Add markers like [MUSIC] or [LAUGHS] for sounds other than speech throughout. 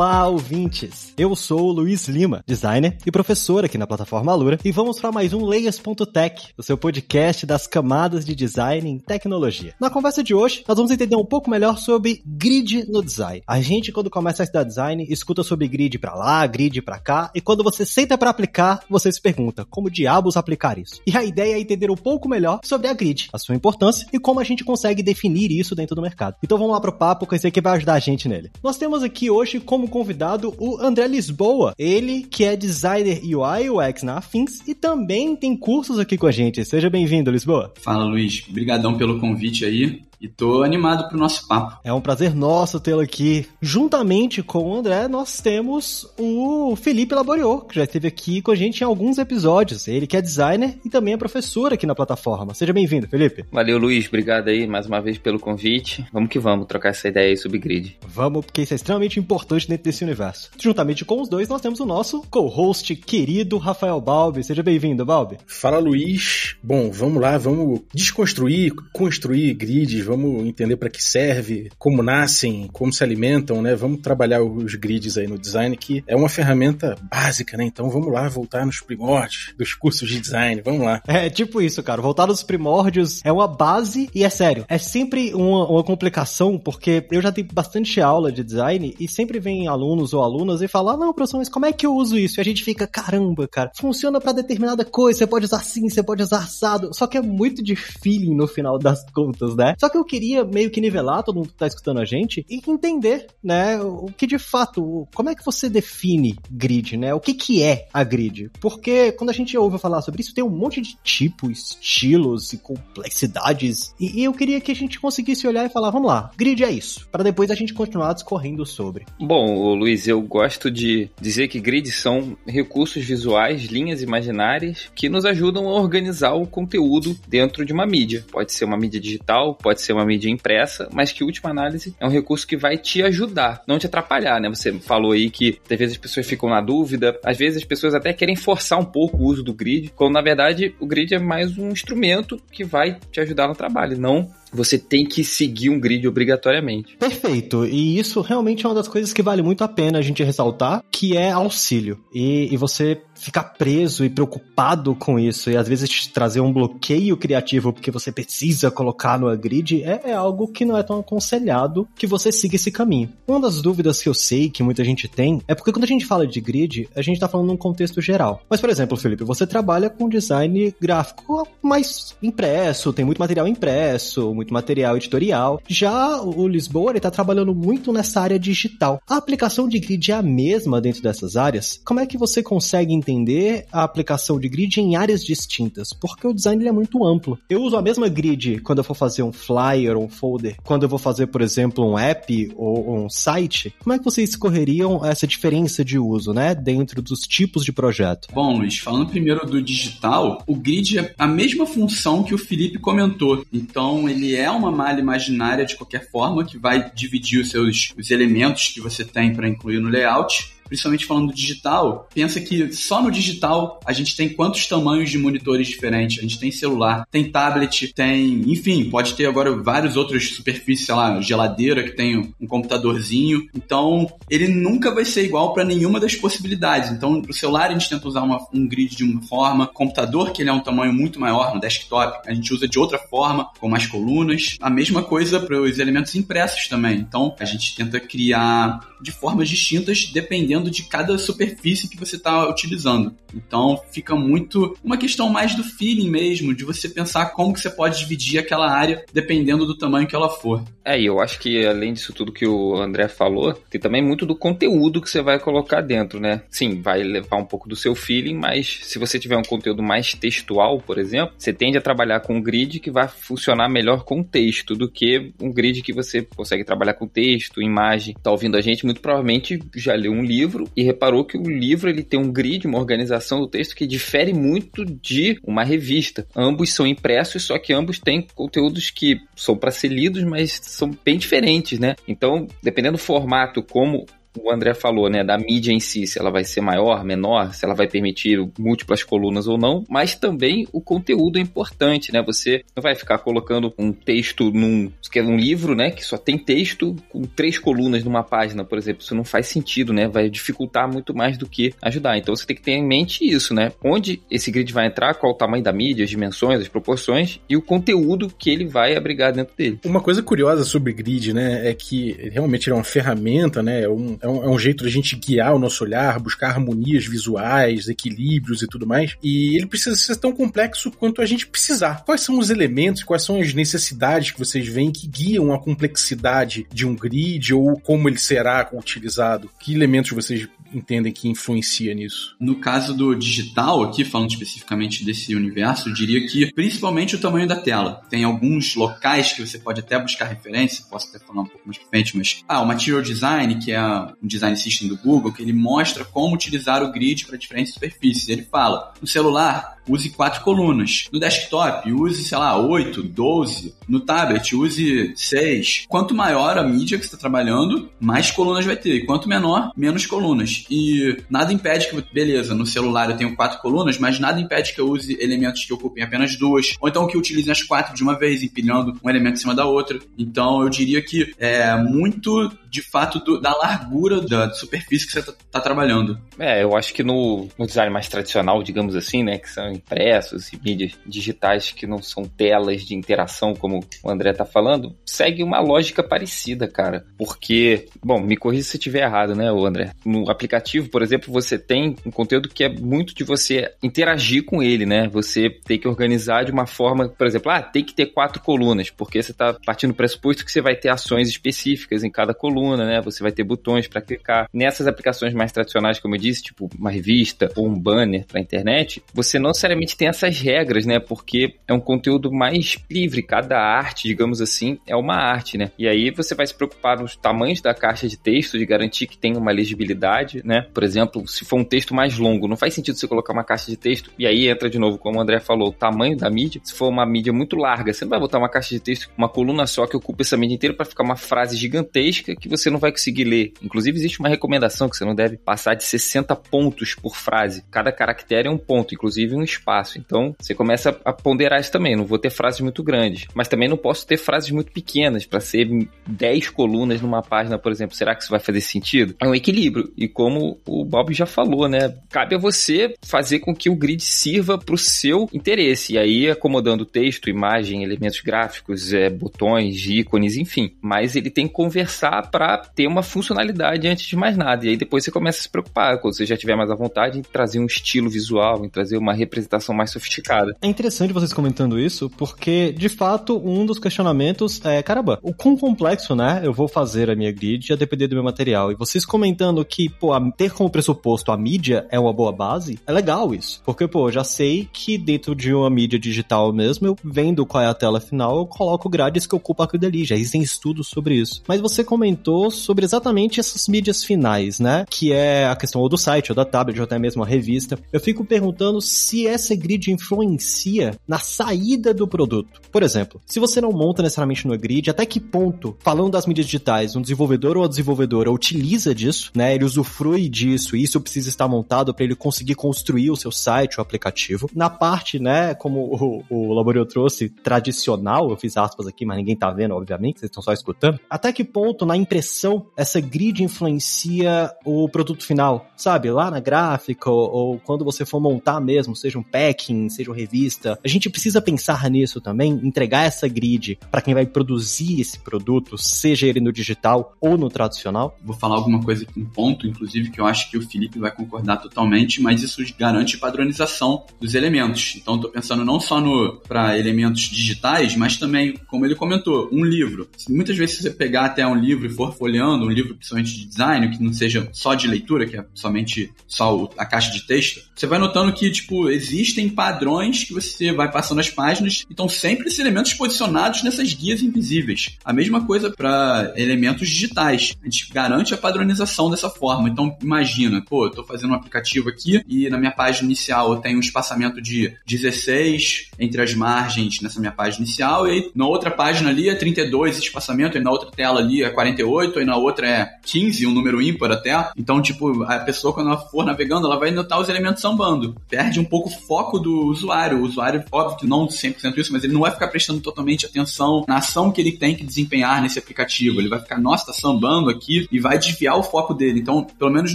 Olá, ouvintes! Eu sou o Luiz Lima, designer e professor aqui na plataforma Alura, e vamos para mais um Layers.tech, o seu podcast das camadas de design em tecnologia. Na conversa de hoje, nós vamos entender um pouco melhor sobre grid no design. A gente, quando começa a estudar design, escuta sobre grid para lá, grid para cá, e quando você senta para aplicar, você se pergunta como diabos aplicar isso. E a ideia é entender um pouco melhor sobre a grid, a sua importância e como a gente consegue definir isso dentro do mercado. Então vamos lá pro papo, que eu sei que vai ajudar a gente nele. Nós temos aqui hoje como convidado o André Lisboa, ele que é designer UI e UX na Afins e também tem cursos aqui com a gente. Seja bem-vindo, Lisboa. Fala, Luiz. Obrigadão pelo convite aí. E tô animado pro nosso papo. É um prazer nosso tê-lo aqui. Juntamente com o André, nós temos o Felipe Laboriou, que já esteve aqui com a gente em alguns episódios. Ele que é designer e também é professor aqui na plataforma. Seja bem-vindo, Felipe. Valeu, Luiz. Obrigado aí mais uma vez pelo convite. Vamos que vamos trocar essa ideia aí sobre grid. Vamos, porque isso é extremamente importante dentro desse universo. Juntamente com os dois, nós temos o nosso co-host querido Rafael Balbi. Seja bem-vindo, Balbi. Fala, Luiz. Bom, vamos lá, vamos desconstruir, construir grids, vamos entender para que serve, como nascem, como se alimentam, né? Vamos trabalhar os grids aí no design, que é uma ferramenta básica, né? Então vamos lá voltar nos primórdios dos cursos de design, vamos lá. É tipo isso, cara. Voltar nos primórdios é uma base e é sério. É sempre uma, uma complicação, porque eu já tenho bastante aula de design e sempre vem alunos ou alunas e falam, ah, não, professor, mas como é que eu uso isso? E a gente fica, caramba, cara, funciona para determinada coisa, você pode usar assim, você pode usar assado, só que é muito de feeling no final das contas, né? Só que eu queria meio que nivelar todo mundo que tá escutando a gente e entender, né, o que de fato, como é que você define grid, né? O que que é a grid? Porque quando a gente ouve falar sobre isso, tem um monte de tipos, estilos e complexidades. E, e eu queria que a gente conseguisse olhar e falar, vamos lá, grid é isso, para depois a gente continuar discorrendo sobre. Bom, Luiz, eu gosto de dizer que grids são recursos visuais, linhas imaginárias que nos ajudam a organizar o conteúdo dentro de uma mídia. Pode ser uma mídia digital, pode ser uma mídia impressa, mas que, última análise, é um recurso que vai te ajudar, não te atrapalhar, né? Você falou aí que às vezes as pessoas ficam na dúvida, às vezes as pessoas até querem forçar um pouco o uso do grid, quando na verdade o grid é mais um instrumento que vai te ajudar no trabalho, não você tem que seguir um grid obrigatoriamente. Perfeito. E isso realmente é uma das coisas que vale muito a pena a gente ressaltar, que é auxílio. E, e você ficar preso e preocupado com isso e às vezes te trazer um bloqueio criativo porque você precisa colocar no grid é, é, algo que não é tão aconselhado que você siga esse caminho. Uma das dúvidas que eu sei que muita gente tem é porque quando a gente fala de grid, a gente tá falando num contexto geral. Mas, por exemplo, Felipe, você trabalha com design gráfico mais impresso, tem muito material impresso, muito material editorial. Já o Lisboa, ele tá trabalhando muito nessa área digital. A aplicação de grid é a mesma dentro dessas áreas? Como é que você consegue entender a aplicação de grid em áreas distintas? Porque o design é muito amplo. Eu uso a mesma grid quando eu for fazer um flyer ou um folder, quando eu vou fazer, por exemplo, um app ou um site. Como é que vocês escorreriam essa diferença de uso, né, dentro dos tipos de projeto? Bom, Luiz, falando primeiro do digital, o grid é a mesma função que o Felipe comentou. Então, ele é uma malha imaginária de qualquer forma, que vai dividir os seus os elementos que você tem para incluir no layout principalmente falando digital, pensa que só no digital a gente tem quantos tamanhos de monitores diferentes? A gente tem celular, tem tablet, tem, enfim, pode ter agora vários outros superfícies, sei lá, geladeira que tem um computadorzinho. Então, ele nunca vai ser igual para nenhuma das possibilidades. Então, pro celular a gente tenta usar uma, um grid de uma forma, computador que ele é um tamanho muito maior no desktop, a gente usa de outra forma, com mais colunas. A mesma coisa para os elementos impressos também. Então, a gente tenta criar de formas distintas dependendo dependendo de cada superfície que você está utilizando. Então fica muito uma questão mais do feeling mesmo, de você pensar como que você pode dividir aquela área dependendo do tamanho que ela for. É, e eu acho que além disso tudo que o André falou, tem também muito do conteúdo que você vai colocar dentro, né? Sim, vai levar um pouco do seu feeling, mas se você tiver um conteúdo mais textual, por exemplo, você tende a trabalhar com um grid que vai funcionar melhor com texto do que um grid que você consegue trabalhar com texto, imagem. Tá ouvindo a gente, muito provavelmente já leu um livro livro e reparou que o livro ele tem um grid, uma organização do texto que difere muito de uma revista. Ambos são impressos, só que ambos têm conteúdos que são para ser lidos, mas são bem diferentes, né? Então, dependendo do formato, como o André falou, né, da mídia em si, se ela vai ser maior, menor, se ela vai permitir múltiplas colunas ou não, mas também o conteúdo é importante, né? Você não vai ficar colocando um texto num, que é um livro, né, que só tem texto com três colunas numa página, por exemplo, isso não faz sentido, né? Vai dificultar muito mais do que ajudar. Então você tem que ter em mente isso, né? Onde esse grid vai entrar, qual o tamanho da mídia, as dimensões, as proporções e o conteúdo que ele vai abrigar dentro dele. Uma coisa curiosa sobre grid, né, é que realmente é uma ferramenta, né, é um, é um, é um jeito da gente guiar o nosso olhar, buscar harmonias visuais, equilíbrios e tudo mais. E ele precisa ser tão complexo quanto a gente precisar. Quais são os elementos, quais são as necessidades que vocês veem que guiam a complexidade de um grid ou como ele será utilizado? Que elementos vocês entendem que influencia nisso? No caso do digital, aqui falando especificamente desse universo, eu diria que principalmente o tamanho da tela. Tem alguns locais que você pode até buscar referência, posso até falar um pouco mais pra frente, mas ah, o Material Design, que é um design system do Google, que ele mostra como utilizar o grid para diferentes superfícies. Ele fala, no celular, use quatro colunas. No desktop, use, sei lá, oito, doze. No tablet, use seis. Quanto maior a mídia que você está trabalhando, mais colunas vai ter. E quanto menor, menos colunas. E nada impede que, beleza, no celular eu tenho quatro colunas, mas nada impede que eu use elementos que ocupem apenas duas. Ou então que eu utilize as quatro de uma vez, empilhando um elemento em cima da outra. Então eu diria que é muito de fato do, da largura da superfície que você está tá trabalhando. É, eu acho que no, no design mais tradicional, digamos assim, né, que são impressos e mídias digitais que não são telas de interação, como o André tá falando, segue uma lógica parecida, cara. Porque, bom, me corrija se estiver errado, né, André? No aplicativo, por exemplo, você tem um conteúdo que é muito de você interagir com ele, né? Você tem que organizar de uma forma, por exemplo, ah, tem que ter quatro colunas, porque você tá partindo do pressuposto que você vai ter ações específicas em cada coluna, né? Você vai ter botões para clicar. Nessas aplicações mais tradicionais, como eu disse, tipo uma revista ou um banner para internet, você não necessariamente tem essas regras, né? Porque é um conteúdo mais livre. Cada arte, digamos assim, é uma arte, né? E aí você vai se preocupar nos tamanhos da caixa de texto, de garantir que tem uma legibilidade, né? Por exemplo, se for um texto mais longo, não faz sentido você colocar uma caixa de texto e aí entra de novo, como o André falou, o tamanho da mídia. Se for uma mídia muito larga, você não vai botar uma caixa de texto, uma coluna só que ocupa essa mídia inteira para ficar uma frase gigantesca que você não vai conseguir ler. Inclusive, existe uma recomendação que você não deve passar de 60 pontos por frase. Cada caractere é um ponto, inclusive um espaço. Então, você começa a ponderar isso também. Não vou ter frases muito grandes, mas também não posso ter frases muito pequenas para ser 10 colunas numa página, por exemplo. Será que isso vai fazer sentido? É um equilíbrio. E como o Bob já falou, né? Cabe a você fazer com que o grid sirva para o seu interesse. E aí, acomodando texto, imagem, elementos gráficos, é, botões, ícones, enfim. Mas ele tem que conversar para ter uma funcionalidade antes de mais nada. E aí depois você começa a se preocupar, quando você já tiver mais à vontade, em trazer um estilo visual, em trazer uma representação mais sofisticada. É interessante vocês comentando isso, porque, de fato, um dos questionamentos é, caramba, o quão complexo, né, eu vou fazer a minha grid a depender do meu material. E vocês comentando que, pô, ter como pressuposto a mídia é uma boa base, é legal isso. Porque, pô, já sei que dentro de uma mídia digital mesmo, eu vendo qual é a tela final, eu coloco grades que ocupam aquilo dali. Já existem estudos sobre isso. Mas você comentou sobre exatamente essas mídias finais, né? Que é a questão ou do site, ou da tablet, ou até mesmo a revista. Eu fico perguntando se essa grid influencia na saída do produto. Por exemplo, se você não monta necessariamente no grid, até que ponto, falando das mídias digitais, um desenvolvedor ou a desenvolvedora utiliza disso, né? Ele usufrui disso, e isso precisa estar montado para ele conseguir construir o seu site, o aplicativo. Na parte, né, como o, o Laborio trouxe, tradicional, eu fiz aspas aqui, mas ninguém tá vendo, obviamente, vocês estão só escutando. Até que ponto, na impressão, essa grid influencia o produto final, sabe? Lá na gráfica, ou, ou quando você for montar mesmo, seja um packing, seja uma revista. A gente precisa pensar nisso também, entregar essa grid para quem vai produzir esse produto, seja ele no digital ou no tradicional. Vou falar alguma coisa aqui, um ponto, inclusive, que eu acho que o Felipe vai concordar totalmente, mas isso garante padronização dos elementos. Então, estou pensando não só no para elementos digitais, mas também, como ele comentou, um livro. Muitas vezes, se você pegar até um livro e for folheando, um livro principalmente de design, que não seja só de leitura, que é somente só a caixa de texto, você vai notando que, tipo, existem padrões que você vai passando as páginas e estão sempre esses elementos posicionados nessas guias invisíveis. A mesma coisa para elementos digitais. A gente garante a padronização dessa forma. Então, Então, imagina, pô, eu tô fazendo um aplicativo aqui e na minha página inicial eu tenho um espaçamento de 16 entre as margens nessa minha página inicial e na outra página ali é 32 esse espaçamento e na outra tela ali é 48 e na outra é 15, um número ímpar até. Então, tipo, a pessoa quando ela for navegando, ela vai notar os elementos sambando. Perde um pouco o foco do usuário. O usuário, óbvio que não 100% isso, mas ele não vai ficar prestando totalmente atenção na ação que ele tem que desempenhar nesse aplicativo. Ele vai ficar, nossa, tá sambando aqui e vai desviar o foco dele. Então, pelo menos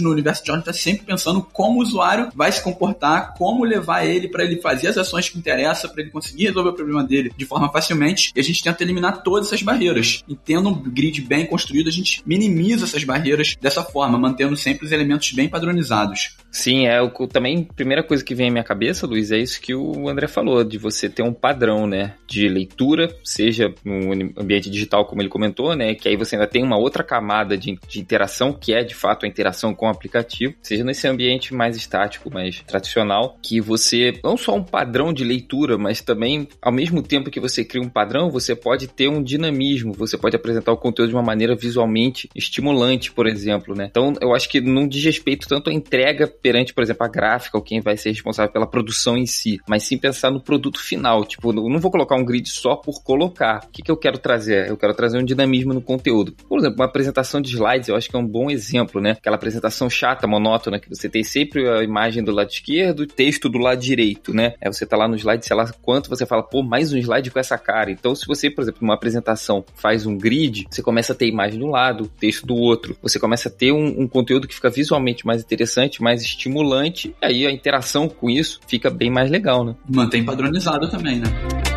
no universo de John, tá sempre pensando como o usuário vai se comportar, como levar ele para ele fazer as ações que interessa, para ele conseguir resolver o problema dele de forma facilmente. E a gente tenta eliminar todas essas barreiras. E tendo um grid bem construído, a gente minimiza essas barreiras dessa forma, mantendo sempre os elementos bem padronizados. Sim, é o também primeira coisa que vem à minha cabeça, Luiz, é isso que o André falou, de você ter um padrão, né, de leitura, seja no ambiente digital como ele comentou, né, que aí você ainda tem uma outra camada de, de interação, que é de fato a interação com o aplicativo, seja nesse ambiente mais estático, mais tradicional, que você não só um padrão de leitura, mas também ao mesmo tempo que você cria um padrão, você pode ter um dinamismo, você pode apresentar o conteúdo de uma maneira visualmente estimulante, por exemplo, né? Então, eu acho que não diz respeito tanto à entrega perante, por exemplo, a gráfica ou quem vai ser responsável pela produção em si, mas sim pensar no produto final. Tipo, eu não vou colocar um grid só por colocar. O que, que eu quero trazer? Eu quero trazer um dinamismo no conteúdo. Por exemplo, uma apresentação de slides, eu acho que é um bom exemplo, né? Aquela apresentação chata, monótona, que você tem sempre a imagem do lado esquerdo e texto do lado direito, né? Aí você tá lá no slide, sei lá quanto, você fala, pô, mais um slide com essa cara. Então, se você, por exemplo, numa apresentação faz um grid, você começa a ter imagem de um lado, texto do outro. Você começa a ter um, um conteúdo que fica visualmente mais interessante, mais estimulante, e aí a interação com isso fica bem mais legal, né? Mantém padronizado também, né?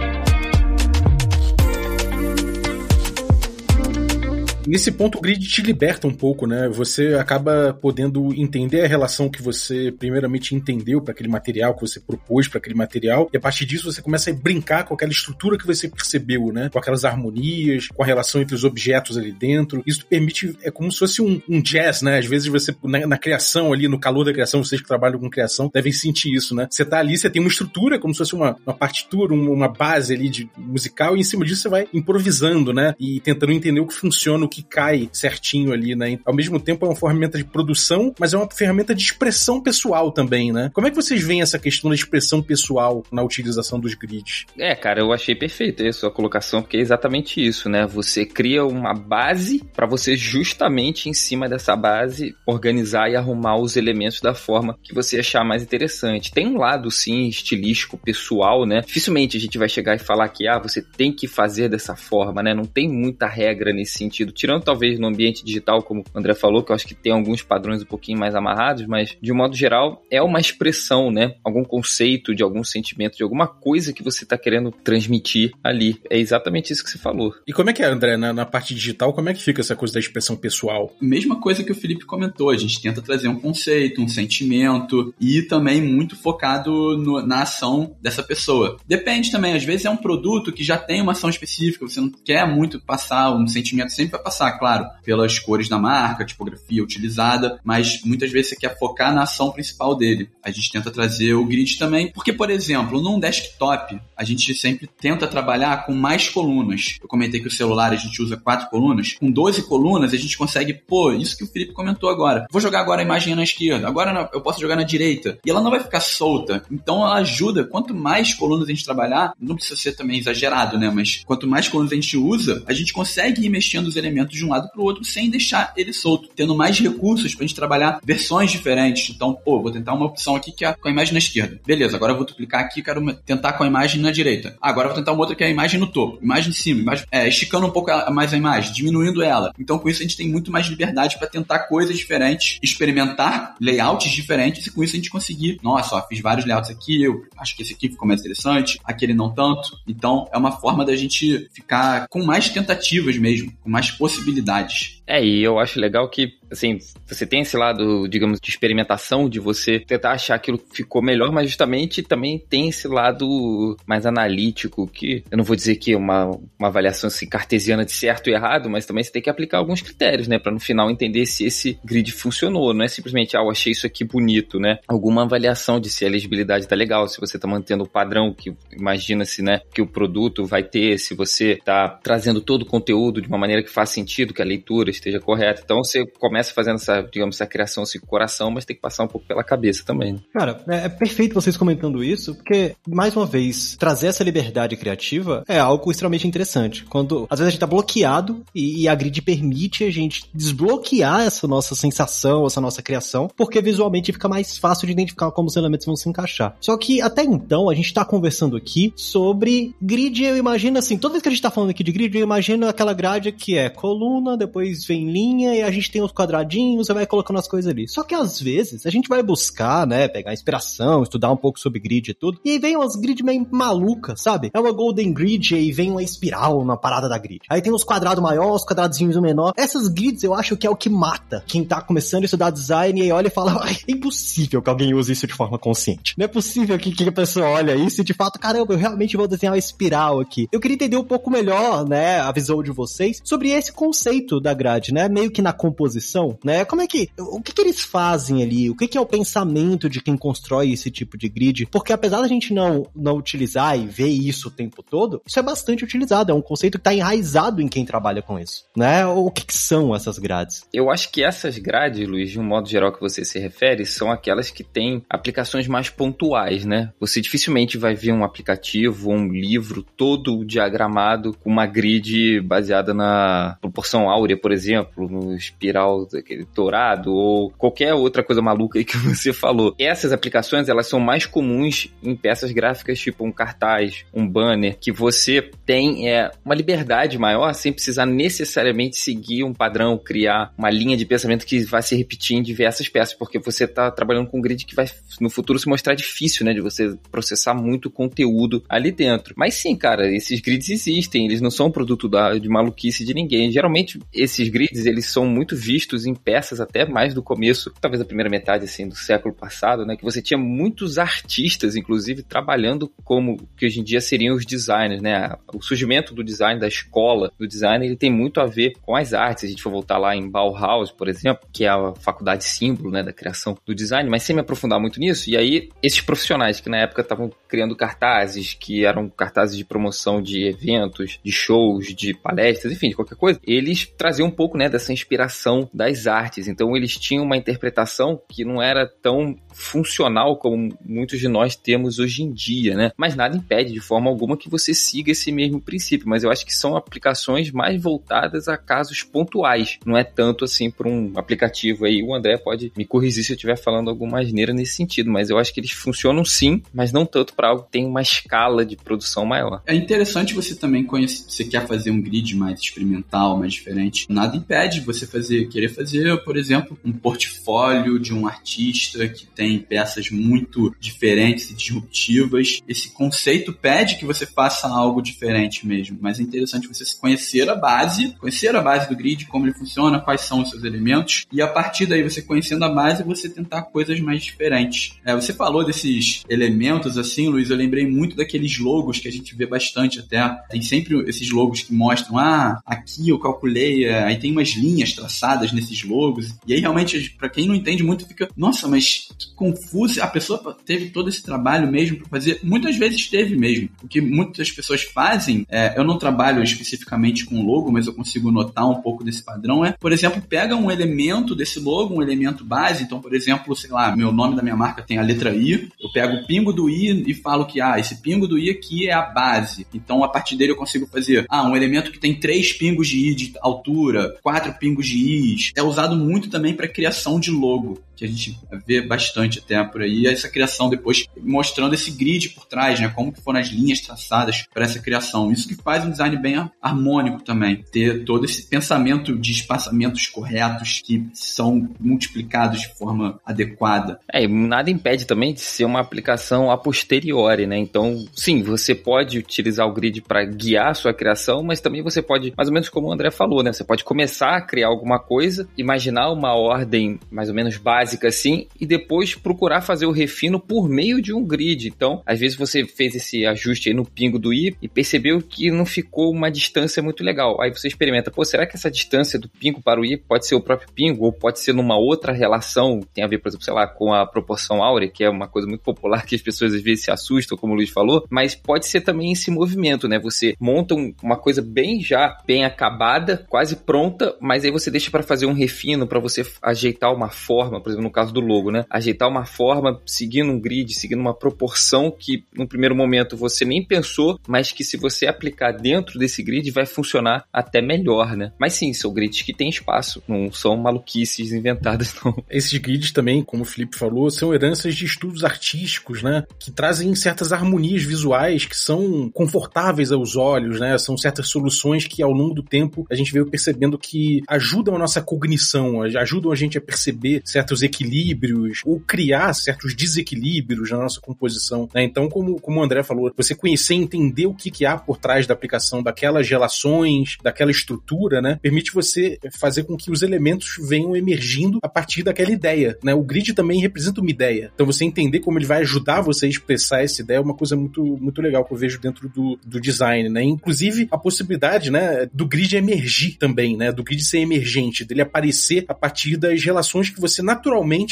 Nesse ponto o grid te liberta um pouco, né? Você acaba podendo entender a relação que você primeiramente entendeu para aquele material, que você propôs para aquele material, e a partir disso você começa a brincar com aquela estrutura que você percebeu, né? Com aquelas harmonias, com a relação entre os objetos ali dentro. Isso permite, é como se fosse um, um jazz, né? Às vezes você, na, na, criação ali, no calor da criação, vocês que trabalham com criação devem sentir isso, né? Você tá ali, você tem uma estrutura, como se fosse uma, uma partitura, uma base ali de musical, e em cima disso você vai improvisando, né? E tentando entender o que funciona, o que que cai certinho ali, né? Ao mesmo tempo é uma ferramenta de produção, mas é uma ferramenta de expressão pessoal também, né? Como é que vocês veem essa questão da expressão pessoal na utilização dos grids? É, cara, eu achei perfeito a sua colocação, porque é exatamente isso, né? Você cria uma base para você justamente em cima dessa base organizar e arrumar os elementos da forma que você achar mais interessante. Tem um lado sim estilístico, pessoal, né? Dificilmente a gente vai chegar e falar que ah, você tem que fazer dessa forma, né? Não tem muita regra nesse sentido tirando talvez no ambiente digital, como o André falou, que eu acho que tem alguns padrões um pouquinho mais amarrados, mas de um modo geral é uma expressão, né? Algum conceito, de algum sentimento, de alguma coisa que você está querendo transmitir ali. É exatamente isso que você falou. E como é que é, André, na, na parte digital, como é que fica essa coisa da expressão pessoal? Mesma coisa que o Felipe comentou, a gente tenta trazer um conceito, um sentimento e também muito focado no, na ação dessa pessoa. Depende também, às vezes é um produto que já tem uma ação específica, você não quer muito passar um sentimento, sempre vai passar passar, claro, pelas cores da marca, tipografia utilizada, mas muitas vezes você quer focar na ação principal dele. A gente tenta trazer o grid também, porque, por exemplo, num desktop, a gente sempre tenta trabalhar com mais colunas. Eu comentei que o celular a gente usa quatro colunas. Com 12 colunas, a gente consegue, pô, isso que o Felipe comentou agora. Vou jogar agora a imagem na esquerda, agora eu posso jogar na direita. E ela não vai ficar solta. Então ela ajuda, quanto mais colunas a gente trabalhar, não precisa ser também exagerado, né? Mas quanto mais colunas a gente usa, a gente consegue ir mexendo os elementos de um lado para o outro sem deixar ele solto, tendo mais recursos para a gente trabalhar versões diferentes. Então, pô, vou tentar uma opção aqui que é com a imagem na esquerda. Beleza, agora eu vou duplicar aqui, quero tentar com a imagem na direita. Ah, agora eu vou tentar uma outra que é a imagem no topo, imagem em cima, imagem, é, esticando um pouco mais a imagem, diminuindo ela. Então, com isso a gente tem muito mais liberdade para tentar coisas diferentes, experimentar layouts diferentes e com isso a gente conseguir, nossa, ó, fiz vários layouts aqui, eu acho que esse aqui ficou mais interessante, aquele não tanto. Então, é uma forma da gente ficar com mais tentativas mesmo, com mais possibilidades possibilidades. É, e eu acho legal que, assim, você tem esse lado, digamos, de experimentação, de você tentar achar aquilo que ficou melhor, mas justamente também tem esse lado mais analítico, que eu não vou dizer que é uma, uma avaliação assim, cartesiana de certo e errado, mas também você tem que aplicar alguns critérios, né, para no final entender se esse grid funcionou. Não é simplesmente, ah, eu achei isso aqui bonito, né? Alguma avaliação de se a legibilidade tá legal, se você tá mantendo o padrão que imagina-se, né, que o produto vai ter, se você tá trazendo todo o conteúdo de uma maneira que faz sentido, que a leitura esteja correta. Então você começa fazendo essa, digamos, essa criação assim, com o coração, mas tem que passar um pouco pela cabeça também. Né? Cara, é, é perfeito vocês comentando isso, porque, mais uma vez, trazer essa liberdade criativa é algo extremamente interessante. Quando, às vezes, a gente tá bloqueado e, e a grid permite a gente desbloquear essa nossa sensação, essa nossa criação, porque visualmente fica mais fácil de identificar como os elementos vão se encaixar. Só que, até então, a gente tá conversando aqui sobre grid, eu imagino assim, toda vez que a gente tá falando aqui de grid, eu imagino aquela grade que é coluna, depois vem linha e a gente tem os quadradinhos, você vai colocando as coisas ali. Só que às vezes a gente vai buscar, né, pegar inspiração, estudar um pouco sobre grid e tudo, e aí vem umas grid meio malucas, sabe? É uma golden grid e aí vem uma espiral na parada da grid. Aí tem os quadrados maiores, os quadradinhos menor. Essas grids eu acho que é o que mata quem tá começando a estudar design e olha e fala, é impossível que alguém use isso de forma consciente. Não é possível que, que a pessoa olha isso e de fato, caramba, eu realmente vou desenhar uma espiral aqui. Eu queria entender um pouco melhor, né, a visão de vocês sobre esse conceito da grade, né? Meio que na composição, né? Como é que. O que, que eles fazem ali? O que, que é o pensamento de quem constrói esse tipo de grid? Porque apesar da gente não, não utilizar e ver isso o tempo todo, isso é bastante utilizado. É um conceito que está enraizado em quem trabalha com isso, né? O que, que são essas grades? Eu acho que essas grades, Luiz, de um modo geral que você se refere, são aquelas que têm aplicações mais pontuais, né? Você dificilmente vai ver um aplicativo um livro todo diagramado com uma grid baseada na proporção áurea, por exemplo, no espiral daquele dourado ou qualquer outra coisa maluca que [LAUGHS] você falou. Essas aplicações, elas são mais comuns em peças gráficas, tipo um cartaz, um banner, que você tem é, uma liberdade maior sem precisar necessariamente seguir um padrão, criar uma linha de pensamento que vai se repetir em diversas peças, porque você está trabalhando com um grid que vai no futuro se mostrar difícil, né, de você processar muito conteúdo ali dentro. Mas sim, cara, esses grids existem, eles não são produto da, de maluquice de ninguém. Geralmente, esses grids, eles são muito vistos em peças até mais do começo, talvez a primeira metade, assim, do século passado, né, que você tinha muitos artistas, inclusive, trabalhando como que hoje em dia seriam os designers, né, o surgimento do design, da escola do design, ele tem muito a ver com as artes. Se a gente for voltar lá em Bauhaus, por exemplo, que é a faculdade símbolo, né, da criação do design, mas sem me aprofundar muito nisso, e aí esses profissionais que na época estavam criando cartazes, que eram cartazes de promoção de eventos, de shows, de palestras, enfim, de qualquer coisa, eles traziam pouco, né, dessa inspiração das artes. Então eles tinham uma interpretação que não era tão funcional como muitos de nós temos hoje em dia, né? Mas nada impede de forma alguma que você siga esse mesmo princípio, mas eu acho que são aplicações mais voltadas a casos pontuais, não é tanto assim para um aplicativo aí. O André pode me corrigir se eu estiver falando alguma asneira nesse sentido, mas eu acho que eles funcionam sim, mas não tanto para algo que tem uma escala de produção maior. É interessante você também conhecer, você quer fazer um grid mais experimental, mais diferente. Nada impede você fazer, querer fazer, por exemplo, um portfólio de um artista que tem peças muito diferentes e disruptivas. Esse conceito pede que você faça algo diferente mesmo, mas é interessante você conhecer a base, conhecer a base do grid, como ele funciona, quais são os seus elementos, e a partir daí você conhecendo a base, você tentar coisas mais diferentes. É, você falou desses elementos assim, Luiz, eu lembrei muito daqueles logos que a gente vê bastante até. Tem sempre esses logos que mostram, ah, aqui eu calculei, é, aí tem umas linhas traçadas nesses logos, e aí realmente, para quem não entende muito, fica, nossa, mas que confuso, a pessoa teve todo esse trabalho mesmo para fazer, muitas vezes teve mesmo. O que muitas pessoas fazem, é, eu não trabalho especificamente com logo, mas eu consigo notar um pouco desse padrão, é, por exemplo, pega um elemento desse logo, um elemento base, então, por exemplo, sei lá, meu nome da minha marca tem a letra I, eu pego o pingo do I e falo que, ah, esse pingo do I aqui é a base. Então, a partir dele eu consigo fazer, ah, um elemento que tem três pingos de I de altura, quatro pingos de Is. É usado muito também para criação de logo que a gente vê bastante até por aí, essa criação depois mostrando esse grid por trás, né? Como que foram as linhas traçadas para essa criação. Isso que faz um design bem harmônico também, ter todo esse pensamento de espaçamentos corretos que são multiplicados de forma adequada. É, nada impede também de ser uma aplicação a posteriori, né? Então, sim, você pode utilizar o grid para guiar a sua criação, mas também você pode, mais ou menos como o André falou, né? Você pode começar a criar alguma coisa, imaginar uma ordem mais ou menos básica básica assim e depois procurar fazer o refino por meio de um grid. Então, às vezes você fez esse ajuste aí no pingo do i e percebeu que não ficou uma distância muito legal. Aí você experimenta, pô, será que essa distância do pingo para o i pode ser o próprio pingo ou pode ser numa outra relação, tem a ver, por exemplo, sei lá, com a proporção áurea, que é uma coisa muito popular [LAUGHS] que as pessoas às vezes se assustam, como o Luiz falou, mas pode ser também esse movimento, né? Você monta um, uma coisa bem já bem acabada, quase pronta, mas aí você deixa para fazer um refino, para você ajeitar uma forma, por exemplo, no caso do logo, né? Ajeitar uma forma seguindo um grid, seguindo uma proporção que no primeiro momento você nem pensou, mas que se você aplicar dentro desse grid vai funcionar até melhor, né? Mas sim, são grids que têm espaço, não são maluquices inventadas, [LAUGHS] não. Esses grids também, como o Felipe falou, são heranças de estudos artísticos, né? Que trazem certas harmonias visuais que são confortáveis aos olhos, né? São certas soluções que ao longo do tempo a gente veio percebendo que ajudam a nossa cognição, ajudam a gente a perceber certos equilíbrios ou criar certos desequilíbrios na nossa composição. Né? Então, como, como o André falou, você conhecer e entender o que, que há por trás da aplicação daquelas relações, daquela estrutura, né? Permite você fazer com que os elementos venham emergindo a partir daquela ideia, né? O grid também representa uma ideia. Então, você entender como ele vai ajudar você a expressar essa ideia é uma coisa muito, muito legal que eu vejo dentro do, do design, né? Inclusive, a possibilidade, né, do grid emergir também, né? Do grid ser emergente, dele aparecer a partir das relações que você naturalmente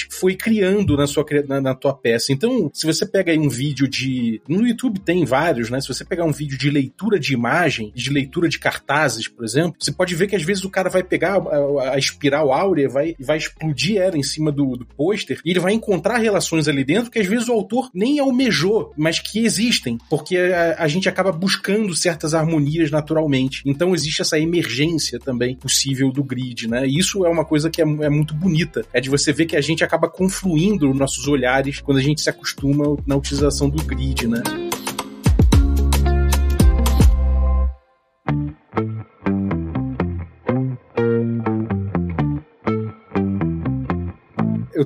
foi criando na sua na, na tua peça. Então, se você pega aí um vídeo de no YouTube tem vários, né? Se você pegar um vídeo de leitura de imagem, de leitura de cartazes, por exemplo, você pode ver que às vezes o cara vai pegar a, a espiral áurea vai, vai explodir ela em cima do, do pôster e ele vai encontrar relações ali dentro que às vezes o autor nem almejou, mas que existem, porque a, a gente acaba buscando certas harmonias naturalmente. Então existe essa emergência também possível do grid, né? E isso é uma coisa que é, é muito bonita, é de você ver que a gente acaba confluindo nossos olhares quando a gente se acostuma na utilização do grid, né?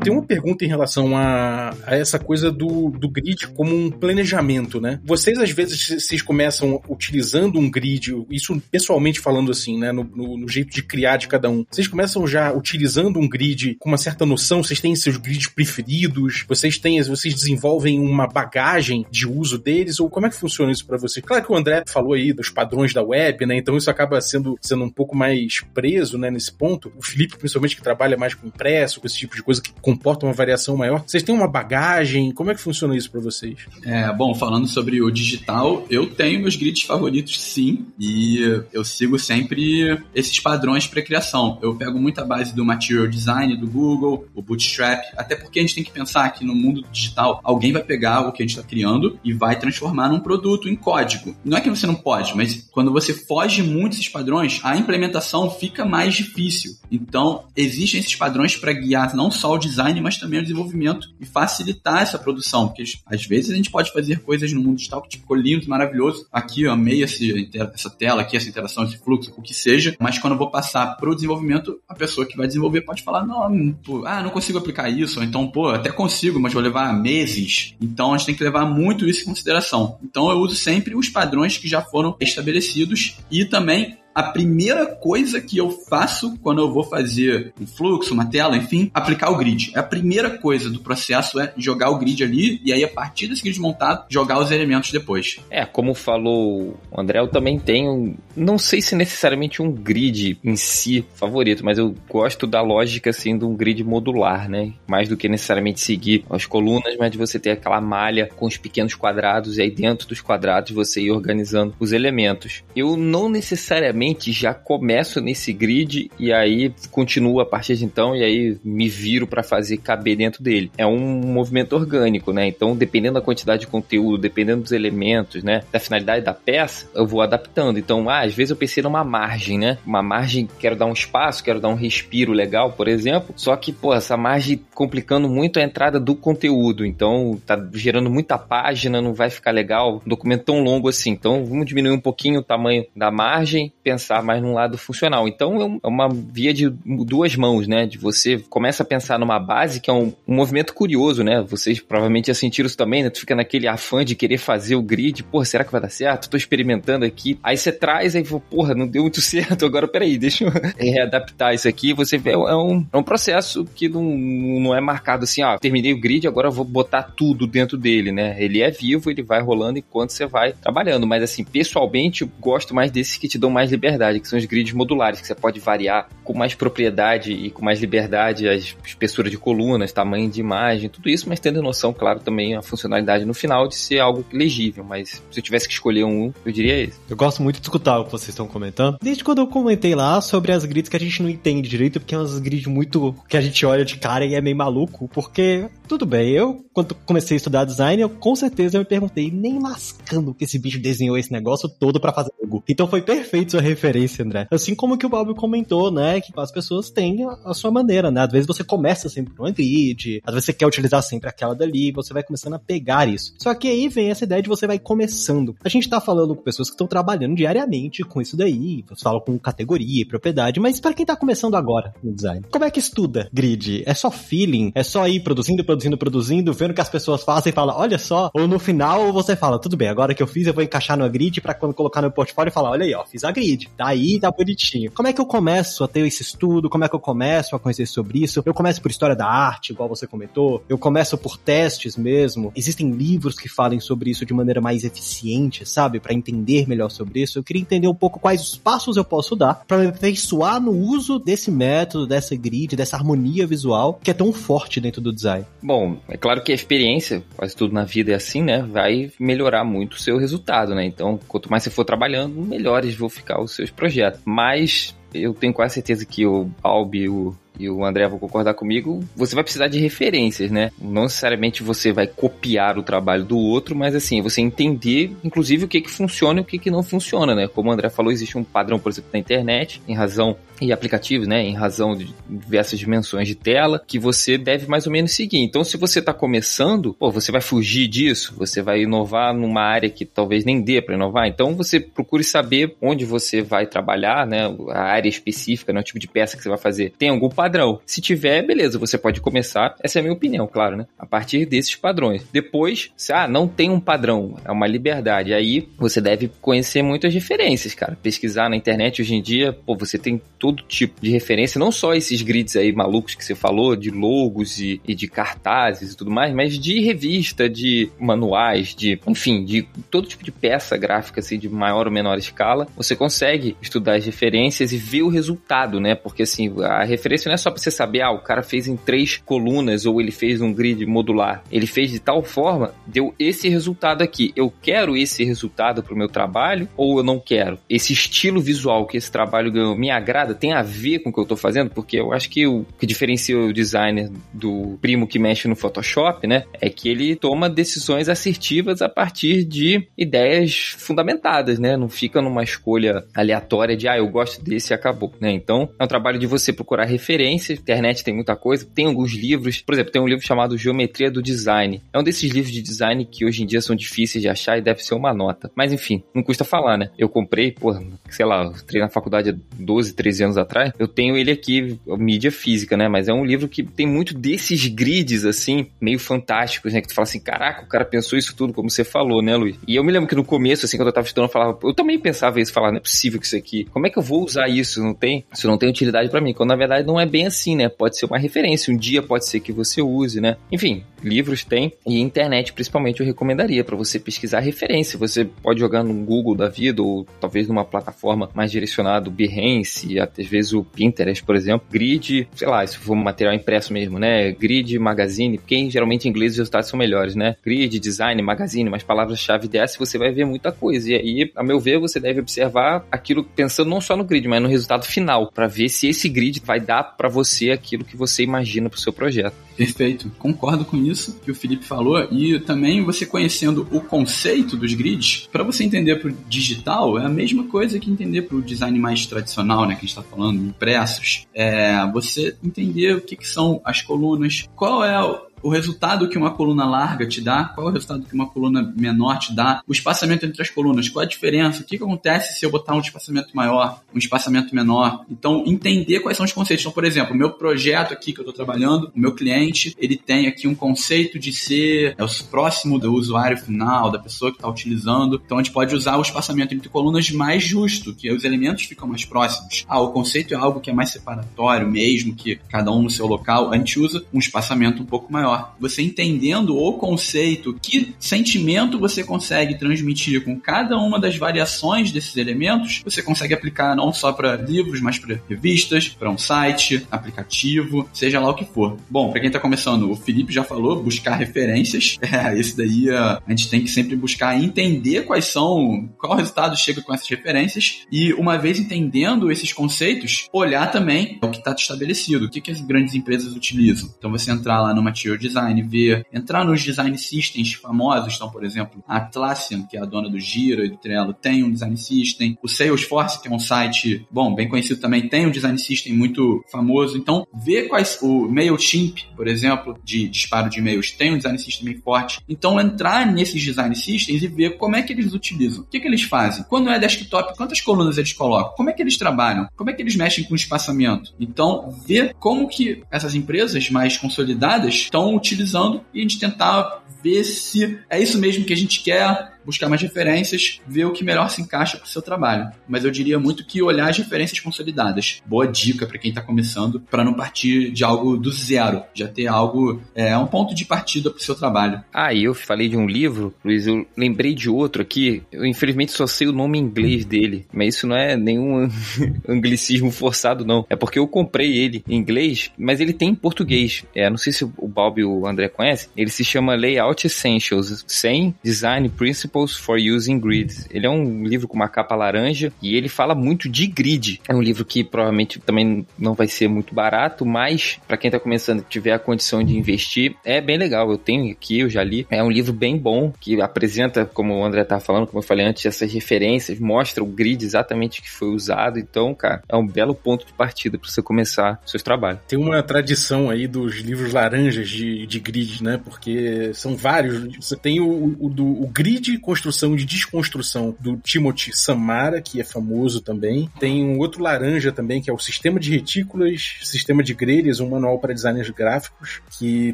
Tenho uma pergunta em relação a, a essa coisa do, do grid como um planejamento, né? Vocês, às vezes, vocês começam utilizando um grid, isso pessoalmente falando assim, né? No, no, no, jeito de criar de cada um. Vocês começam já utilizando um grid com uma certa noção, vocês têm seus grids preferidos, vocês têm, vocês desenvolvem uma bagagem de uso deles, ou como é que funciona isso para vocês? Claro que o André falou aí dos padrões da web, né? Então isso acaba sendo, sendo um pouco mais preso, né, nesse ponto. O Felipe, principalmente, que trabalha mais com impresso, com esse tipo de coisa que comporta uma variação maior. Vocês têm uma bagagem? Como é que funciona isso para vocês? É, bom, falando sobre o digital, eu tenho meus grids favoritos sim, e eu sigo sempre esses padrões para criação. Eu pego muita base do Material Design do Google, o Bootstrap, até porque a gente tem que pensar que no mundo digital alguém vai pegar o que a gente está criando e vai transformar num produto em código. Não é que você não pode, mas quando você foge muito desses padrões, a implementação fica mais difícil. Então, existem esses padrões para guiar não só o design, mas também o desenvolvimento e facilitar essa produção, porque às vezes a gente pode fazer coisas no mundo digital que tipo, ficou lindo, maravilhoso. Aqui eu amei esse, essa tela aqui, essa interação, esse fluxo, o que seja, mas quando eu vou passar para o desenvolvimento, a pessoa que vai desenvolver pode falar, não, pô, ah, não consigo aplicar isso, ou então, pô, até consigo, mas vou levar meses. Então a gente tem que levar muito isso em consideração. Então eu uso sempre os padrões que já foram estabelecidos e também a primeira coisa que eu faço quando eu vou fazer um fluxo, uma tela, enfim, aplicar o grid. É a primeira coisa do processo é jogar o grid ali e aí a partir desse grid montado, jogar os elementos depois. É, como falou o André, eu também tenho, não sei se necessariamente um grid em si favorito, mas eu gosto da lógica assim de um grid modular, né? Mais do que necessariamente seguir as colunas, mas de você ter aquela malha com os pequenos quadrados e aí dentro dos quadrados você ir organizando os elementos. Eu não necessariamente já começo nesse grid e aí continuo a partir de então e aí me viro para fazer caber dentro dele. É um movimento orgânico, né? Então, dependendo da quantidade de conteúdo, dependendo dos elementos, né, da finalidade da peça, eu vou adaptando. Então, ah, às vezes eu pensei numa margem, né? Uma margem, quero dar um espaço, quero dar um respiro legal, por exemplo. Só que, pô, essa margem complicando muito a entrada do conteúdo. Então, tá gerando muita página, não vai ficar legal, um documento tão longo assim. Então, vamos diminuir um pouquinho o tamanho da margem, pensar mais num lado funcional. Então é, é uma via de duas mãos, né? De você começa a pensar numa base que é um, um movimento curioso, né? Vocês provavelmente já sentiram isso também, né? Tu fica naquele afã de querer fazer o grid, porra, será que vai dar certo? Tô experimentando aqui. Aí você traz, aí porra, não deu muito [LAUGHS] certo, agora peraí, deixa eu [LAUGHS] readaptar isso aqui. Você vê, é um, é um processo que não, não é marcado assim, ó, terminei o grid, agora vou botar tudo dentro dele, né? Ele é vivo, ele vai rolando enquanto você vai trabalhando. Mas assim, pessoalmente, eu gosto mais desses que te dão mais liberdade, que são os grids modulares, que você pode variar com mais propriedade e com mais liberdade as espessuras de colunas, tamanho de imagem, tudo isso, mas tendo noção, claro, também a funcionalidade no final de ser algo legível. Mas se eu tivesse que escolher um, eu diria esse. Eu gosto muito de escutar o que vocês estão comentando. Desde quando eu comentei lá sobre as grids que a gente não entende direito, porque é umas grids muito que a gente olha de cara e é meio maluco, porque tudo bem, eu quando comecei a estudar design, eu com certeza me perguntei nem lascando que esse bicho desenhou esse negócio todo para fazer algo. Então foi perfeito sua referência, André. Assim como que o Bob comentou, né, que as pessoas têm a, sua maneira, né? Às vezes você começa sempre com uma grid, às vezes você quer utilizar sempre aquela dali, você vai começando a pegar isso. Só que aí vem essa ideia de você vai começando. A gente tá falando com pessoas que estão trabalhando diariamente com isso daí, você fala com categoria propriedade, mas para quem tá começando agora no design, como é que estuda grid? É só feeling? É só ir produzindo, produzindo, produzindo, vendo que as pessoas fazem e fala, olha só, ou no final você fala, tudo bem, agora que eu fiz, eu vou encaixar no grid para quando colocar no portfólio falar, olha aí, ó, fiz a grid. Daí tá, tá bonitinho. Como é que eu começo a ter esse estudo? Como é que eu começo a conhecer sobre isso? Eu começo por história da arte, igual você comentou. Eu começo por testes mesmo. Existem livros que falem sobre isso de maneira mais eficiente, sabe? para entender melhor sobre isso. Eu queria entender um pouco quais os passos eu posso dar para me aperfeiçoar no uso desse método, dessa grid, dessa harmonia visual que é tão forte dentro do design. Bom, é claro que a experiência, quase tudo na vida é assim, né? Vai melhorar muito o seu resultado, né? Então, quanto mais você for trabalhando, melhores vão ficar os seus projetos. Mas eu tenho quase certeza que o Albi, o e o André vai concordar comigo, você vai precisar de referências, né? Não necessariamente você vai copiar o trabalho do outro, mas assim, você entender, inclusive, o que que funciona e o que que não funciona, né? Como o André falou, existe um padrão, por exemplo, na internet, em razão e aplicativos, né, em razão de diversas dimensões de tela, que você deve mais ou menos seguir. Então, se você está começando, pô, você vai fugir disso, você vai inovar numa área que talvez nem dê para inovar. Então, você procure saber onde você vai trabalhar, né, a área específica, né, o tipo de peça que você vai fazer. Tem algum padrão? Se tiver, beleza, você pode começar. Essa é a minha opinião, claro, né? A partir desses padrões. Depois, se ah, não tem um padrão, é uma liberdade. Aí você deve conhecer muitas referências, cara. Pesquisar na internet hoje em dia, pô, você tem todo tipo de referência, não só esses grids aí malucos que você falou, de logos e, e de cartazes e tudo mais, mas de revista, de manuais, de, enfim, de todo tipo de peça gráfica, assim, de maior ou menor escala. Você consegue estudar as referências e ver o resultado, né? Porque, assim, a referência não é só pra você saber, ah, o cara fez em três colunas ou ele fez um grid modular. Ele fez de tal forma, deu esse resultado aqui. Eu quero esse resultado pro meu trabalho ou eu não quero? Esse estilo visual que esse trabalho ganhou me agrada? Tem a ver com o que eu tô fazendo? Porque eu acho que o que diferencia o designer do primo que mexe no Photoshop, né, é que ele toma decisões assertivas a partir de ideias fundamentadas, né? Não fica numa escolha aleatória de, ah, eu gosto desse e acabou, né? Então, é um trabalho de você procurar referências. Internet tem muita coisa, tem alguns livros. Por exemplo, tem um livro chamado Geometria do Design. É um desses livros de design que hoje em dia são difíceis de achar e deve ser uma nota. Mas enfim, não custa falar, né? Eu comprei, pô, sei lá, entrei na faculdade há 12, 13 anos atrás. Eu tenho ele aqui, mídia física, né? Mas é um livro que tem muito desses grids, assim, meio fantásticos, né? Que tu fala assim, caraca, o cara pensou isso tudo, como você falou, né, Luiz? E eu me lembro que no começo, assim, quando eu tava estudando, eu falava, eu também pensava isso, falar, não é possível que isso aqui, como é que eu vou usar isso? Não tem, isso não tem utilidade para mim. Quando na verdade não é bem assim, né? Pode ser uma referência, um dia pode ser que você use, né? Enfim, livros tem e internet principalmente eu recomendaria para você pesquisar referência. Você pode jogar no Google da vida ou talvez numa plataforma mais direcionada, o Behance, até às vezes o Pinterest, por exemplo, grid, sei lá, se for um material impresso mesmo, né? Grid, magazine, porque geralmente em inglês os resultados são melhores, né? Grid, design, magazine, mas palavras-chave dessa você vai ver muita coisa. E aí, a meu ver, você deve observar aquilo pensando não só no grid, mas no resultado final, para ver se esse grid vai dar para você aquilo que você imagina para o seu projeto. Perfeito, concordo com isso que o Felipe falou e também você conhecendo o conceito dos grids, para você entender para o digital é a mesma coisa que entender para o design mais tradicional, né, que a gente está falando, impressos. É você entender o que, que são as colunas, qual é o resultado que uma coluna larga te dá, qual é o resultado que uma coluna menor te dá, o espaçamento entre as colunas, qual a diferença, o que, que acontece se eu botar um espaçamento maior, um espaçamento menor. Então, entender quais são os conceitos. Então, por exemplo, o meu projeto aqui que eu estou trabalhando, o meu cliente, ele tem aqui um conceito de ser é o próximo do usuário final, da pessoa que está utilizando. Então, a gente pode usar o espaçamento entre colunas mais justo, que os elementos ficam mais próximos. Ah, o conceito é algo que é mais separatório mesmo, que cada um no seu local. A gente usa um espaçamento um pouco maior. Você entendendo o conceito, que sentimento você consegue transmitir com cada uma das variações desses elementos, você consegue aplicar não só para livros, mas para revistas, para um site, aplicativo, seja lá o que for. Bom, para quem está começando, o Felipe já falou, buscar referências. [LAUGHS] É, esse daí a gente tem que sempre buscar entender quais são, qual resultado chega com essas referências e uma vez entendendo esses conceitos, olhar também o que está estabelecido, o que, que as grandes empresas utilizam. Então você entrar lá no Material Design, ver, entrar nos design systems famosos, então por exemplo, a Atlassian, que é a dona do Gira e do Trello, tem um design system, o Salesforce, que é um site, bom, bem conhecido também, tem um design system muito famoso. Então, ver quais o MailChimp, por exemplo, de disparo de e-mails, tem um design system bem forte. Então, entrar nesses design systems e ver como é que eles utilizam. O que, que eles fazem? Quando é desktop, quantas colunas eles colocam? Como é que eles trabalham? Como é que eles mexem com o espaçamento? Então, ver como que essas empresas mais consolidadas estão utilizando e a gente tentar ver se é isso mesmo que a gente quer, buscar mais referências, ver o que melhor se encaixa para o seu trabalho. Mas eu diria muito que olhar as referências consolidadas. Boa dica para quem está começando, para não partir de algo do zero, já ter algo, é um ponto de partida para o seu trabalho. Ah, e eu falei de um livro, Luiz, eu lembrei de outro aqui. Eu infelizmente só sei o nome em inglês dele, mas isso não é nenhum [LAUGHS] anglicismo forçado, não. É porque eu comprei ele em inglês, mas ele tem em português. É, não sei se o Balbi e o André conhecem. Ele se chama Layout Essentials 100 Design Principles for Using Grids. Ele é um livro com uma capa laranja e ele fala muito de grid. É um livro que provavelmente também não vai ser muito barato, mas para quem tá começando tiver a condição de investir, é bem legal. Eu tenho aqui, eu já li. É um livro bem bom que apresenta, como o André tá falando, como eu falei antes, essas referências, mostra o grid exatamente que foi usado. Então, cara, é um belo ponto de partida para você começar seus trabalhos. Tem uma tradição aí dos livros laranjas de, de grid, né? Porque são vários. Você tem o, o, do, o grid construção e desconstrução do Timothy Samara, que é famoso também. Tem um outro laranja também, que é o Sistema de Retículas, Sistema de Grelhas, um manual para designers gráficos, que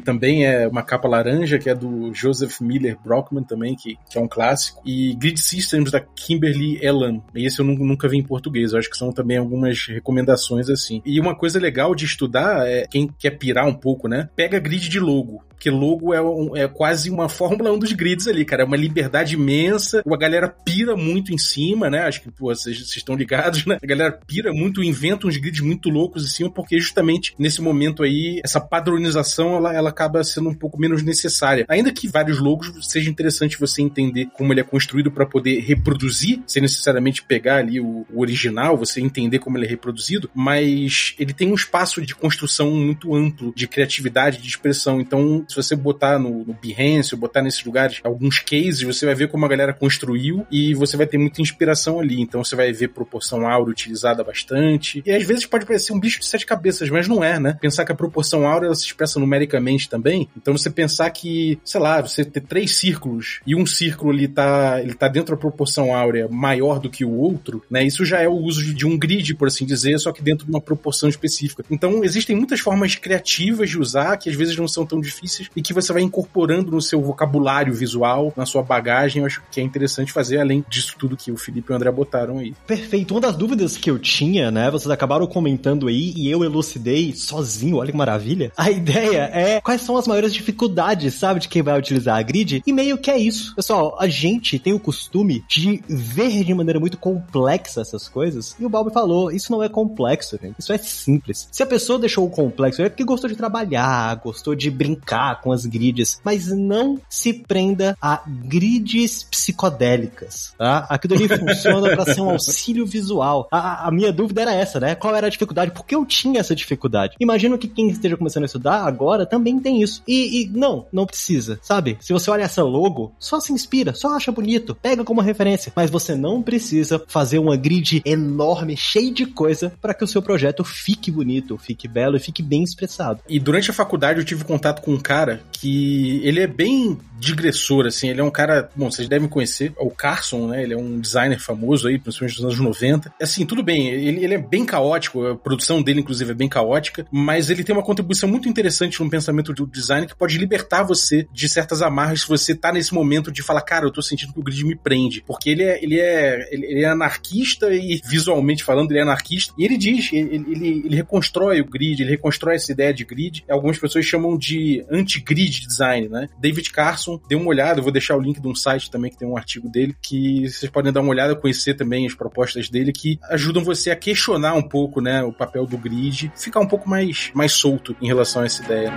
também é uma capa laranja, que é do Joseph Miller Brockman também, que, que é um clássico. E Grid Systems da Kimberly Elam. Esse eu nunca vi em português, eu acho que são também algumas recomendações assim. E uma coisa legal de estudar é quem quer pirar um pouco, né? Pega grid de logo. Porque logo é, um, é quase uma [LAUGHS] Fórmula 1 dos grids ali, cara. É uma liberdade imensa. A galera pira muito em cima, né? Acho que pô, vocês, estão ligados, né? A galera pira muito, inventa uns grids muito loucos em cima, porque justamente nesse momento aí, essa padronização ela, ela acaba sendo um pouco menos necessária. Ainda que vários logos seja interessante você entender como ele é construído para poder reproduzir, sem necessariamente pegar ali o, o original, você entender como ele é reproduzido, mas ele tem um espaço de construção muito amplo, de criatividade, de expressão. Então, se você botar no, no Behance botar nesses lugares alguns cases, você vai ver como a galera construiu e você vai ter muita inspiração ali. Então você vai ver proporção áurea utilizada bastante. E às vezes pode parecer um bicho de sete cabeças, mas não é, né? Pensar que a proporção áurea se expressa numericamente também. Então você pensar que, sei lá, você ter três círculos e um círculo ali tá, ele tá dentro da proporção áurea maior do que o outro, né? Isso já é o uso de um grid, por assim dizer, só que dentro de uma proporção específica. Então existem muitas formas criativas de usar que às vezes não são tão difíceis e que você vai incorporando no seu vocabulário visual, na sua bagagem. Eu acho que é interessante fazer além disso tudo que o Felipe e o André botaram aí. Perfeito. Uma das dúvidas que eu tinha, né, vocês acabaram comentando aí e eu elucidei sozinho, olha que maravilha. A ideia é quais são as maiores dificuldades, sabe, de quem vai utilizar a grid? E meio que é isso. Pessoal, a gente tem o costume de ver de maneira muito complexa essas coisas. E o Balbi falou, isso não é complexo, gente. Isso é simples. Se a pessoa deixou o complexo, é porque gostou de trabalhar, gostou de brincar com as grids, mas não se prenda a grids psicodélicas, tá? Aquilo ali funciona para ser um auxílio visual. A, a, minha dúvida era essa, né? Qual era a dificuldade? Por que eu tinha essa dificuldade? Imagino que quem esteja começando a estudar agora também tem isso. E, e não, não precisa, sabe? Se você olha essa logo, só se inspira, só acha bonito, pega como referência, mas você não precisa fazer uma grid enorme, cheia de coisa para que o seu projeto fique bonito, fique belo e fique bem expressado. E durante a faculdade eu tive contato com um cara cara que ele é bem digressor, assim, ele é um cara, bom, vocês devem conhecer, o Carson, né, ele é um designer famoso aí, principalmente nos anos 90. Assim, tudo bem, ele, ele é bem caótico, a produção dele, inclusive, é bem caótica, mas ele tem uma contribuição muito interessante no pensamento do design que pode libertar você de certas amarras se você tá nesse momento de falar, cara, eu tô sentindo que o grid me prende, porque ele é, ele é, ele é anarquista e visualmente falando, ele é anarquista, e ele diz, ele, ele, ele reconstrói o grid, ele reconstrói essa ideia de grid, algumas pessoas chamam de anti-grid design, né? David Carson, dê uma olhada, eu vou deixar o link de um site também que tem um artigo dele, que vocês podem dar uma olhada, conhecer também as propostas dele, que ajudam você a questionar um pouco, né, o papel do grid, ficar um pouco mais, mais solto em relação a essa ideia.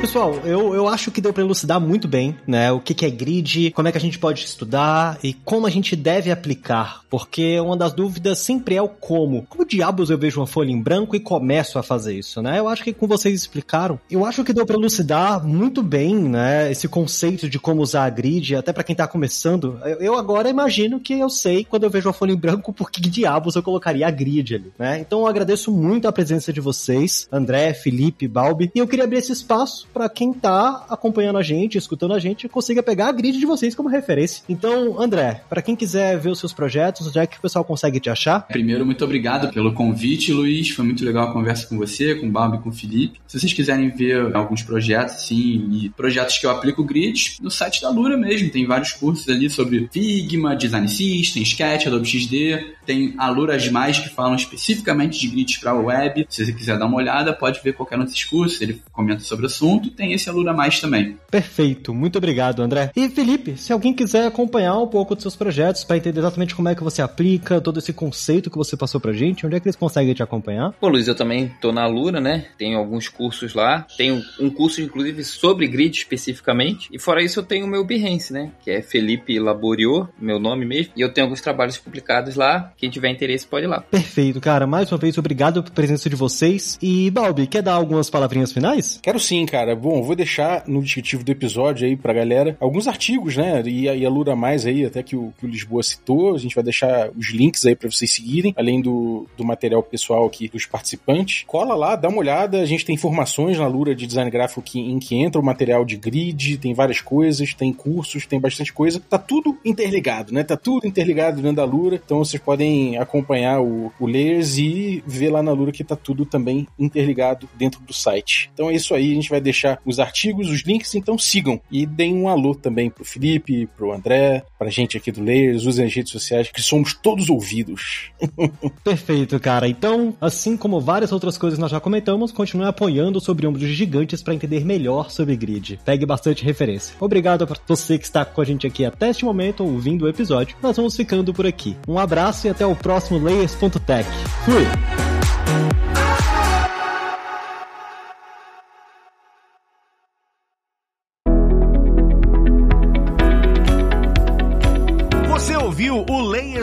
Pessoal, eu, eu acho que deu para elucidar muito bem, né? O que, que é grid, como é que a gente pode estudar e como a gente deve aplicar. Porque uma das dúvidas sempre é o como. Como diabos eu vejo uma folha em branco e começo a fazer isso, né? Eu acho que com vocês explicaram, eu acho que deu para elucidar muito bem, né? Esse conceito de como usar a grid, até para quem tá começando. Eu agora imagino que eu sei quando eu vejo uma folha em branco por que diabos eu colocaria a grid ali, né? Então eu agradeço muito a presença de vocês, André, Felipe, Balbi, e eu queria abrir esse espaço para quem tá acompanhando a gente, escutando a gente, consiga pegar a grid de vocês como referência. Então, André, para quem quiser ver os seus projetos, onde é que o pessoal consegue te achar? Primeiro, muito obrigado pelo convite, Luiz. Foi muito legal a conversa com você, com o Balbi e com o Felipe. Se vocês quiserem ver alguns projetos, sim, e projetos que eu aplico grid, no site da Lura mesmo, tem vários cursos ali sobre Figma, Design System, Sketch, Adobe XD. Tem Aluras Mais que falam especificamente de grids para web. Se você quiser dar uma olhada, pode ver qualquer um desses cursos, ele comenta sobre o assunto assunto, tem esse Alura Mais também. Perfeito, muito obrigado, André. E Felipe, se alguém quiser acompanhar um pouco dos seus projetos para entender exatamente como é que você aplica todo esse conceito que você passou pra gente, onde é que eles conseguem te acompanhar? Pô, Luiz, eu também tô na Alura, né? Tenho alguns cursos lá. Tenho um curso, inclusive, sobre grid especificamente. E fora isso, eu tenho o meu Behance, né? Que é Felipe Laboriou, meu nome mesmo. E eu tenho alguns trabalhos publicados lá. Quem tiver interesse pode ir lá. Perfeito, cara. Mais uma vez, obrigado pela presença de vocês. E, Balbi, quer dar algumas palavrinhas finais? Quero sim, cara. Bom, vou deixar no descritivo do episódio aí pra galera alguns artigos, né? E, e a Lura Mais aí, até que o, que o Lisboa citou. A gente vai deixar os links aí para vocês seguirem, além do, do material pessoal aqui dos participantes. Cola lá, dá uma olhada. A gente tem informações na Lura de design gráfico que, em que entra o material de grid, tem várias coisas, tem cursos, tem bastante coisa. Tá tudo interligado, né? Tá tudo interligado dentro da Lura. Então vocês podem acompanhar o, o Layers e ver lá na Lura que tá tudo também interligado dentro do site. Então é isso aí, a gente vai deixar os artigos, os links, então sigam. E deem um alô também pro Felipe, pro André, pra gente aqui do Layers, usem as redes sociais, que somos todos ouvidos. [LAUGHS] Perfeito, cara. Então, assim como várias outras coisas nós já comentamos, continue apoiando sobre ombros gigantes para entender melhor sobre grid. Pegue bastante referência. Obrigado para você que está com a gente aqui até este momento, ouvindo o episódio. Nós vamos ficando por aqui. Um abraço e até o próximo Layers.tech. Fui!